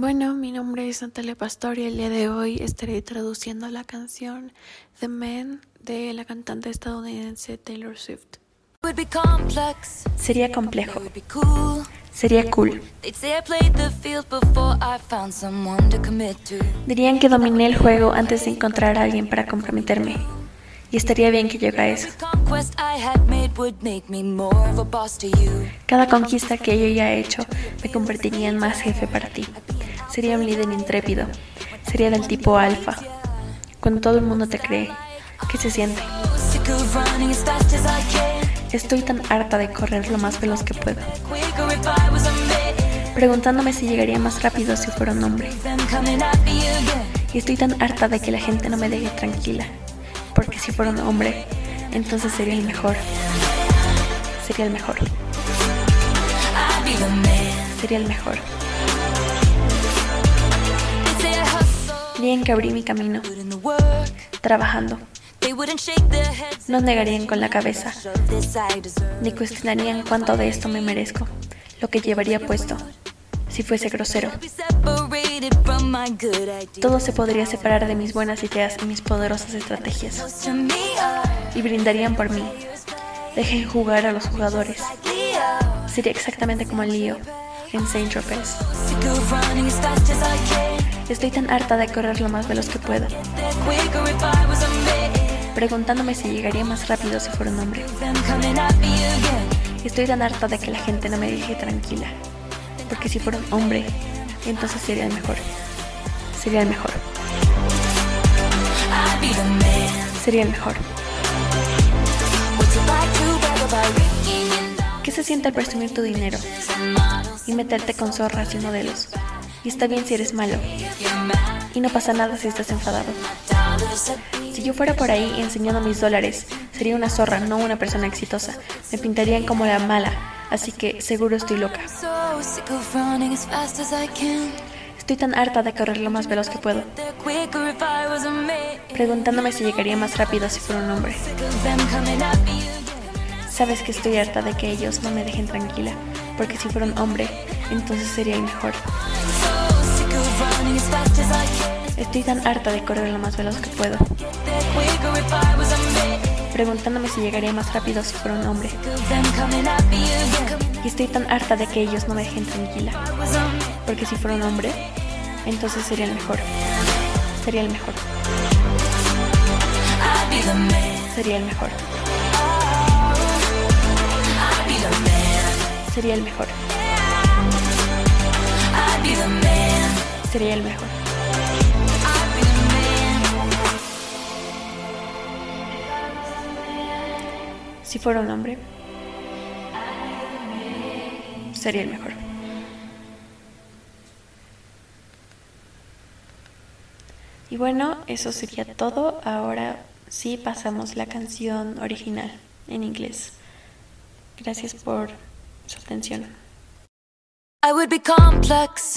Bueno, mi nombre es Natalia Pastor y el día de hoy estaré traduciendo la canción The Man de la cantante estadounidense Taylor Swift. Sería complejo. Sería cool. Dirían que dominé el juego antes de encontrar a alguien para comprometerme. Y estaría bien que yo haga eso. Cada conquista que yo haya hecho me convertiría en más jefe para ti. Sería un líder intrépido. Sería del tipo alfa. Cuando todo el mundo te cree, ¿qué se siente? Estoy tan harta de correr lo más veloz que puedo. Preguntándome si llegaría más rápido si fuera un hombre. Y estoy tan harta de que la gente no me deje tranquila. Porque si fuera un hombre, entonces sería el mejor. Sería el mejor. Sería el mejor. Que abrí mi camino, trabajando. No negarían con la cabeza, ni cuestionarían cuánto de esto me merezco, lo que llevaría puesto, si fuese grosero. Todo se podría separar de mis buenas ideas y mis poderosas estrategias. Y brindarían por mí. Dejen jugar a los jugadores. Sería exactamente como el lío en Saint Tropez. Estoy tan harta de correr lo más veloz que puedo. Preguntándome si llegaría más rápido si fuera un hombre. Estoy tan harta de que la gente no me deje tranquila. Porque si fuera un hombre, entonces sería el mejor. Sería el mejor. Sería el mejor. ¿Qué se siente al presumir tu dinero y meterte con zorras y modelos? Y está bien si eres malo. Y no pasa nada si estás enfadado. Si yo fuera por ahí enseñando mis dólares, sería una zorra, no una persona exitosa. Me pintarían como la mala, así que seguro estoy loca. Estoy tan harta de correr lo más veloz que puedo. Preguntándome si llegaría más rápido si fuera un hombre. Sabes que estoy harta de que ellos no me dejen tranquila, porque si fuera un hombre, entonces sería el mejor. Estoy tan harta de correr lo más veloz que puedo. Preguntándome si llegaría más rápido si fuera un hombre. Y estoy tan harta de que ellos no me dejen tranquila. Porque si fuera un hombre, entonces sería el mejor. Sería el mejor. Sería el mejor. Sería el mejor. Sería el mejor. Si fuera un hombre, sería el mejor. Y bueno, eso sería todo. Ahora sí pasamos la canción original en inglés. Gracias por su atención. I would be complex,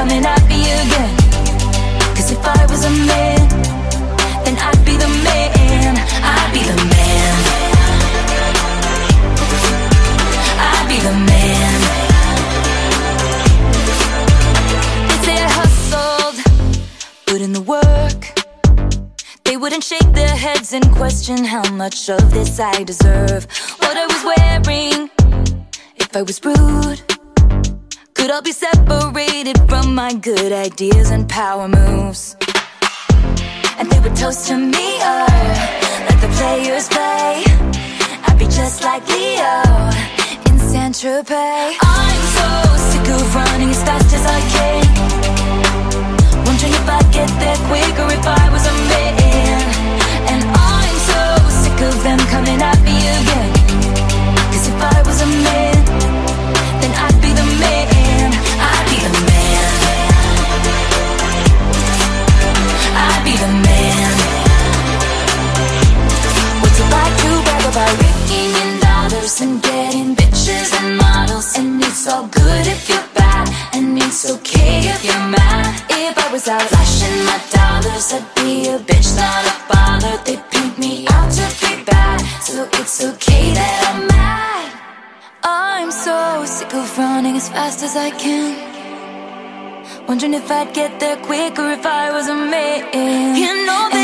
coming at me again. Cause if I was a man, then I'd be the man. I'd be the man. I'd be the man. They say I hustled, put in the work. They wouldn't shake their heads and question how much of this I deserve. What I was wearing, if I was rude. Could all be separated my good ideas and power moves. And they would toast to me, or let the players play. I'd be just like Leo in Saint Tropez. I'm so sick of running as fast as I can. Wondering if I'd get there quicker if I was a man. And I'm so sick of them coming They paint me out to be bad, so it's okay that I'm mad. I'm so sick of running as fast as I can. Wondering if I'd get there quicker if I was a man. You know